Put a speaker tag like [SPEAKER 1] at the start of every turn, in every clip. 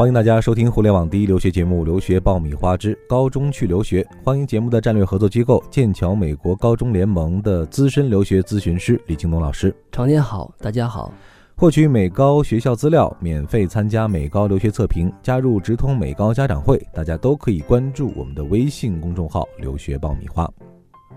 [SPEAKER 1] 欢迎大家收听互联网第一留学节目《留学爆米花之高中去留学》。欢迎节目的战略合作机构剑桥美国高中联盟的资深留学咨询师李京东老师。
[SPEAKER 2] 常年好，大家好。
[SPEAKER 1] 获取美高学校资料，免费参加美高留学测评，加入直通美高家长会，大家都可以关注我们的微信公众号“留学爆米花”。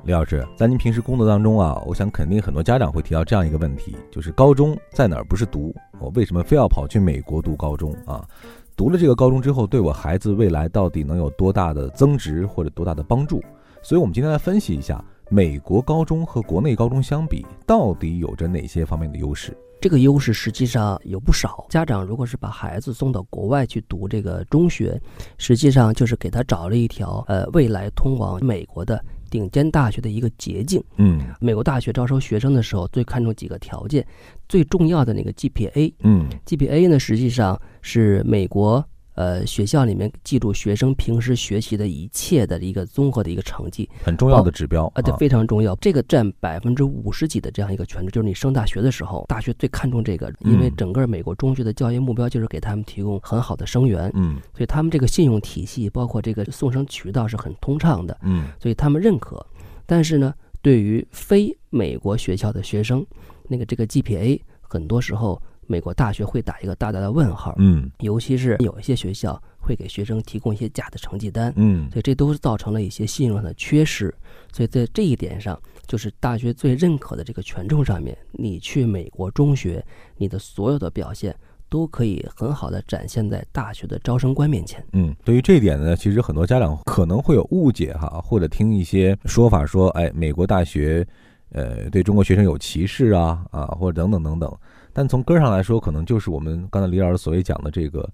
[SPEAKER 1] 李老师，在您平时工作当中啊，我想肯定很多家长会提到这样一个问题，就是高中在哪儿不是读，我为什么非要跑去美国读高中啊？读了这个高中之后，对我孩子未来到底能有多大的增值或者多大的帮助？所以，我们今天来分析一下美国高中和国内高中相比，到底有着哪些方面的优势？
[SPEAKER 2] 这个优势实际上有不少。家长如果是把孩子送到国外去读这个中学，实际上就是给他找了一条呃未来通往美国的顶尖大学的一个捷径。
[SPEAKER 1] 嗯，
[SPEAKER 2] 美国大学招收学生的时候，最看重几个条件，最重要的那个 GPA。
[SPEAKER 1] 嗯
[SPEAKER 2] ，GPA 呢，实际上是美国。呃，学校里面记录学生平时学习的一切的一个综合的一个成绩，
[SPEAKER 1] 很重要的指标
[SPEAKER 2] 啊，对，非常重要。这个占百分之五十几的这样一个权重，就是你升大学的时候，大学最看重这个，因为整个美国中学的教育目标就是给他们提供很好的生源，
[SPEAKER 1] 嗯，
[SPEAKER 2] 所以他们这个信用体系，包括这个送生渠道是很通畅的，
[SPEAKER 1] 嗯，
[SPEAKER 2] 所以他们认可。但是呢，对于非美国学校的学生，那个这个 GPA 很多时候。美国大学会打一个大大的问号，
[SPEAKER 1] 嗯，
[SPEAKER 2] 尤其是有一些学校会给学生提供一些假的成绩单，
[SPEAKER 1] 嗯，
[SPEAKER 2] 所以这都造成了一些信用上的缺失。所以在这一点上，就是大学最认可的这个权重上面，你去美国中学，你的所有的表现都可以很好的展现在大学的招生官面前。
[SPEAKER 1] 嗯，对于这一点呢，其实很多家长可能会有误解哈，或者听一些说法说，哎，美国大学，呃，对中国学生有歧视啊，啊，或者等等等等。但从根上来说，可能就是我们刚才李老师所谓讲的这个，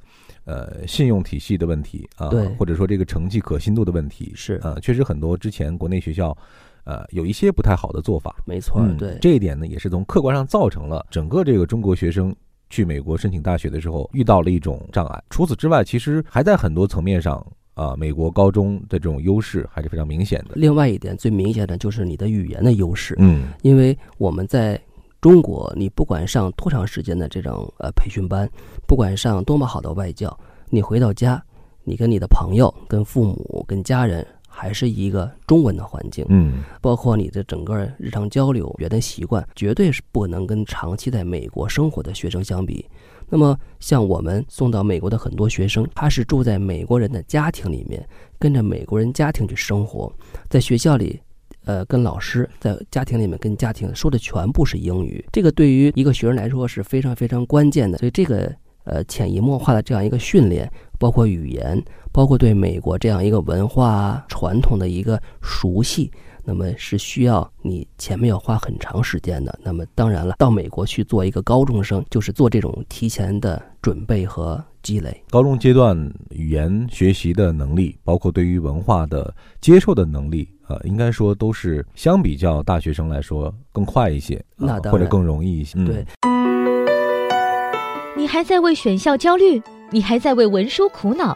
[SPEAKER 1] 呃，信用体系的问题啊，
[SPEAKER 2] 对，
[SPEAKER 1] 或者说这个成绩可信度的问题
[SPEAKER 2] 是
[SPEAKER 1] 啊，确实很多之前国内学校，呃，有一些不太好的做法，
[SPEAKER 2] 没错，对
[SPEAKER 1] 这一点呢，也是从客观上造成了整个这个中国学生去美国申请大学的时候遇到了一种障碍。除此之外，其实还在很多层面上啊，美国高中的这种优势还是非常明显的。
[SPEAKER 2] 另外一点最明显的就是你的语言的优势，
[SPEAKER 1] 嗯，
[SPEAKER 2] 因为我们在。中国，你不管上多长时间的这种呃培训班，不管上多么好的外教，你回到家，你跟你的朋友、跟父母、跟家人，还是一个中文的环境。
[SPEAKER 1] 嗯，
[SPEAKER 2] 包括你的整个日常交流、语言的习惯，绝对是不能跟长期在美国生活的学生相比。那么，像我们送到美国的很多学生，他是住在美国人的家庭里面，跟着美国人家庭去生活，在学校里。呃，跟老师在家庭里面跟家庭说的全部是英语，这个对于一个学生来说是非常非常关键的。所以这个呃潜移默化的这样一个训练，包括语言，包括对美国这样一个文化传统的一个熟悉，那么是需要你前面要花很长时间的。那么当然了，到美国去做一个高中生，就是做这种提前的准备和积累。
[SPEAKER 1] 高中阶段语言学习的能力，包括对于文化的接受的能力。呃，应该说都是相比较大学生来说更快一些，
[SPEAKER 2] 那
[SPEAKER 1] 或者更容易一些。
[SPEAKER 2] 对，
[SPEAKER 3] 你还在为选校焦虑？你还在为文书苦恼？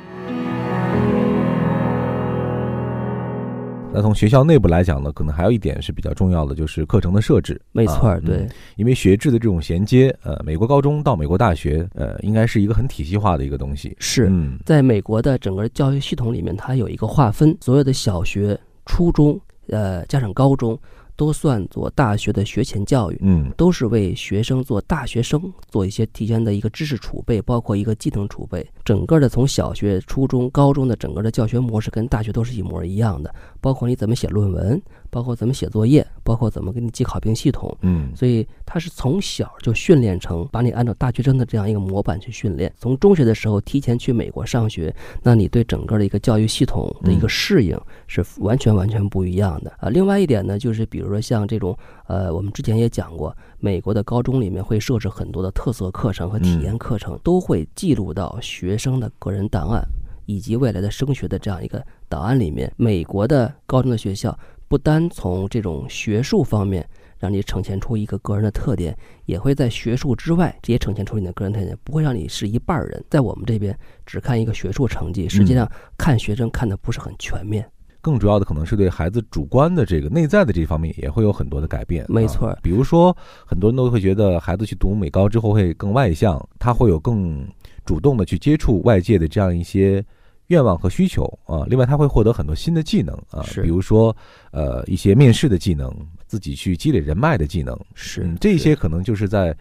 [SPEAKER 1] 那从学校内部来讲呢，可能还有一点是比较重要的，就是课程的设置。
[SPEAKER 2] 没错，对，
[SPEAKER 1] 因为学制的这种衔接，呃，美国高中到美国大学，呃，应该是一个很体系化的一个东西。
[SPEAKER 2] 是，在美国的整个教育系统里面，它有一个划分，所有的小学、初中，呃，加上高中。都算作大学的学前教育，
[SPEAKER 1] 嗯，
[SPEAKER 2] 都是为学生做大学生做一些提前的一个知识储备，包括一个技能储备。整个的从小学、初中、高中的整个的教学模式跟大学都是一模一样的，包括你怎么写论文。包括怎么写作业，包括怎么给你记考评系统，
[SPEAKER 1] 嗯，
[SPEAKER 2] 所以他是从小就训练成把你按照大学生的这样一个模板去训练。从中学的时候提前去美国上学，那你对整个的一个教育系统的一个适应是完全完全不一样的啊。另外一点呢，就是比如说像这种呃，我们之前也讲过，美国的高中里面会设置很多的特色课程和体验课程，都会记录到学生的个人档案以及未来的升学的这样一个档案里面。美国的高中的学校。不单从这种学术方面让你呈现出一个个人的特点，也会在学术之外直接呈现出你的个人特点，不会让你是一半儿人。在我们这边只看一个学术成绩，实际上看学生看的不是很全面。
[SPEAKER 1] 更主要的可能是对孩子主观的这个内在的这方面也会有很多的改变。
[SPEAKER 2] 没错，
[SPEAKER 1] 比如说很多人都会觉得孩子去读美高之后会更外向，他会有更主动的去接触外界的这样一些愿望和需求啊。另外，他会获得很多新的技能啊，比如说呃一些面试的技能，自己去积累人脉的技能。
[SPEAKER 2] 是，
[SPEAKER 1] 这些可能就是在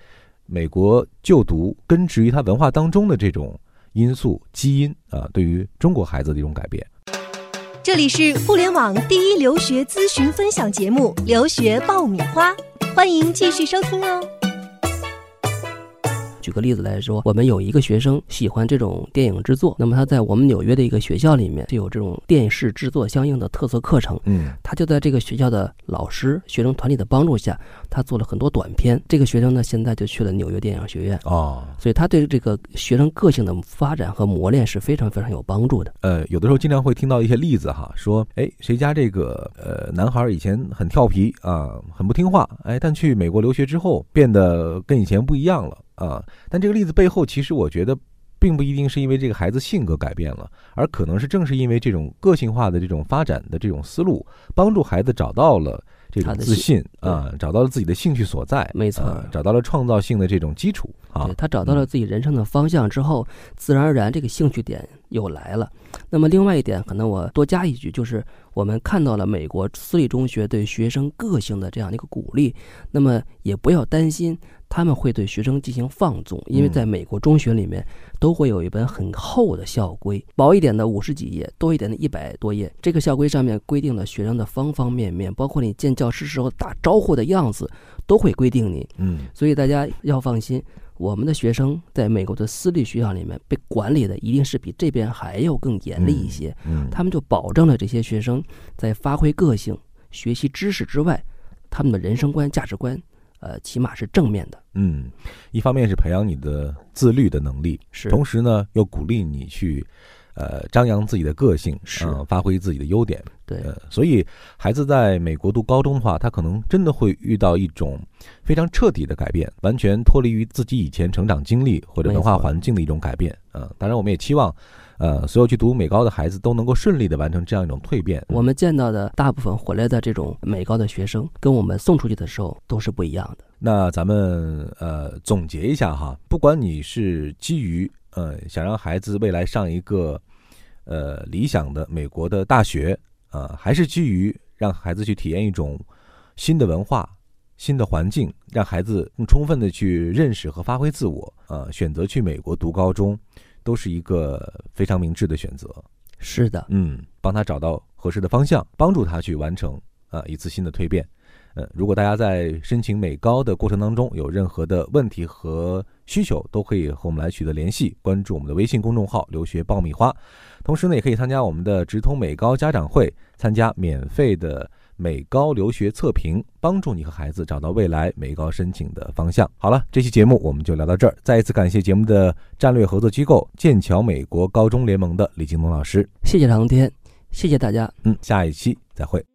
[SPEAKER 1] 美国就读根植于他文化当中的这种因素基因啊，对于中国孩子的一种改变。
[SPEAKER 4] 这里是互联网第一留学咨询分享节目《留学爆米花》，欢迎继续收听哦。
[SPEAKER 2] 举个例子来说，我们有一个学生喜欢这种电影制作，那么他在我们纽约的一个学校里面就有这种电视制作相应的特色课程。
[SPEAKER 1] 嗯，
[SPEAKER 2] 他就在这个学校的老师、学生团体的帮助下，他做了很多短片。这个学生呢，现在就去了纽约电影学院。
[SPEAKER 1] 哦，
[SPEAKER 2] 所以他对这个学生个性的发展和磨练是非常非常有帮助的。
[SPEAKER 1] 呃，有的时候经常会听到一些例子哈，说，哎，谁家这个呃男孩以前很调皮啊，很不听话，哎，但去美国留学之后变得跟以前不一样了。啊，但这个例子背后，其实我觉得，并不一定是因为这个孩子性格改变了，而可能是正是因为这种个性化的这种发展的这种思路，帮助孩子找到了这种自信啊，找到了自己的兴趣所在，
[SPEAKER 2] 没错，
[SPEAKER 1] 找到了创造性的这种基础啊。
[SPEAKER 2] 他找到了自己人生的方向之后，自然而然这个兴趣点又来了。那么另外一点，可能我多加一句，就是我们看到了美国私立中学对学生个性的这样的一个鼓励，那么也不要担心。他们会对学生进行放纵，因为在美国中学里面都会有一本很厚的校规，薄一点的五十几页，多一点的一百多页。这个校规上面规定了学生的方方面面，包括你见教师时候打招呼的样子，都会规定你。
[SPEAKER 1] 嗯，
[SPEAKER 2] 所以大家要放心，我们的学生在美国的私立学校里面被管理的一定是比这边还要更严厉一些。
[SPEAKER 1] 嗯，
[SPEAKER 2] 他们就保证了这些学生在发挥个性、学习知识之外，他们的人生观、价值观。呃，起码是正面的。
[SPEAKER 1] 嗯，一方面是培养你的自律的能力，
[SPEAKER 2] 是；
[SPEAKER 1] 同时呢，又鼓励你去，呃，张扬自己的个性，
[SPEAKER 2] 是
[SPEAKER 1] 发挥自己的优点。
[SPEAKER 2] 对，
[SPEAKER 1] 所以孩子在美国读高中的话，他可能真的会遇到一种非常彻底的改变，完全脱离于自己以前成长经历或者文化环境的一种改变。嗯，当然，我们也期望。呃，所有去读美高的孩子都能够顺利的完成这样一种蜕变。
[SPEAKER 2] 我们见到的大部分回来的这种美高的学生，跟我们送出去的时候都是不一样的。
[SPEAKER 1] 那咱们呃总结一下哈，不管你是基于呃想让孩子未来上一个呃理想的美国的大学啊，还是基于让孩子去体验一种新的文化、新的环境，让孩子更充分的去认识和发挥自我啊，选择去美国读高中。都是一个非常明智的选择，
[SPEAKER 2] 是的，
[SPEAKER 1] 嗯，帮他找到合适的方向，帮助他去完成啊一次新的蜕变。呃，如果大家在申请美高的过程当中有任何的问题和需求，都可以和我们来取得联系，关注我们的微信公众号“留学爆米花”，同时呢，也可以参加我们的直通美高家长会，参加免费的。美高留学测评，帮助你和孩子找到未来美高申请的方向。好了，这期节目我们就聊到这儿。再一次感谢节目的战略合作机构剑桥美国高中联盟的李金东老师，
[SPEAKER 2] 谢谢长天，谢谢大家。
[SPEAKER 1] 嗯，下一期再会。